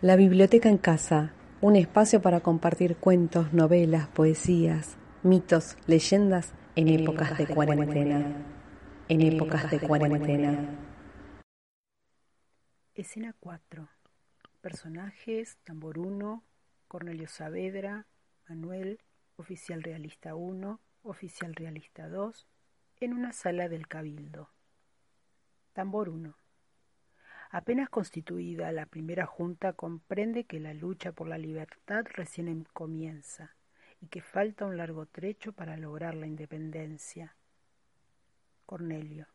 La biblioteca en casa, un espacio para compartir cuentos, novelas, poesías, mitos, leyendas en, épocas, de, cuarentena. En épocas de cuarentena. Escena 4. Personajes, Tambor 1, Cornelio Saavedra, Manuel, Oficial Realista 1, Oficial Realista 2, en una sala del Cabildo. Tambor 1. Apenas constituida la primera junta comprende que la lucha por la libertad recién em-, comienza y que falta un largo trecho para lograr la independencia. Cornelio.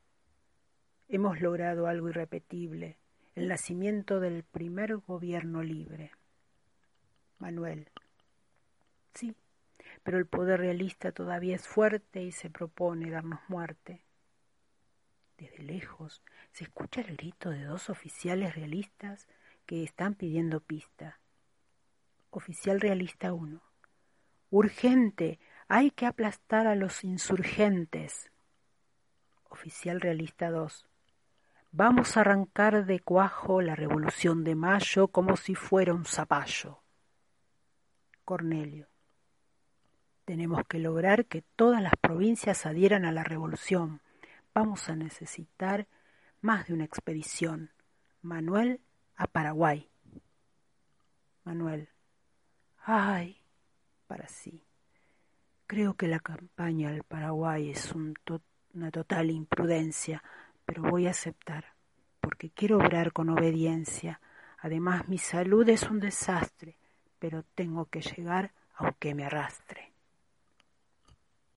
Hemos logrado algo irrepetible, el nacimiento del primer gobierno libre. Manuel. Sí, pero el poder realista todavía es fuerte y se propone darnos muerte. Desde lejos se escucha el grito de dos oficiales realistas que están pidiendo pista. Oficial realista 1. Urgente, hay que aplastar a los insurgentes. Oficial realista 2. Vamos a arrancar de cuajo la revolución de mayo como si fuera un zapallo. Cornelio. Tenemos que lograr que todas las provincias adhieran a la revolución. Vamos a necesitar más de una expedición. Manuel a Paraguay. Manuel. Ay, para sí. Creo que la campaña al Paraguay es una total imprudencia, pero voy a aceptar, porque quiero obrar con obediencia. Además, mi salud es un desastre, pero tengo que llegar aunque me arrastre.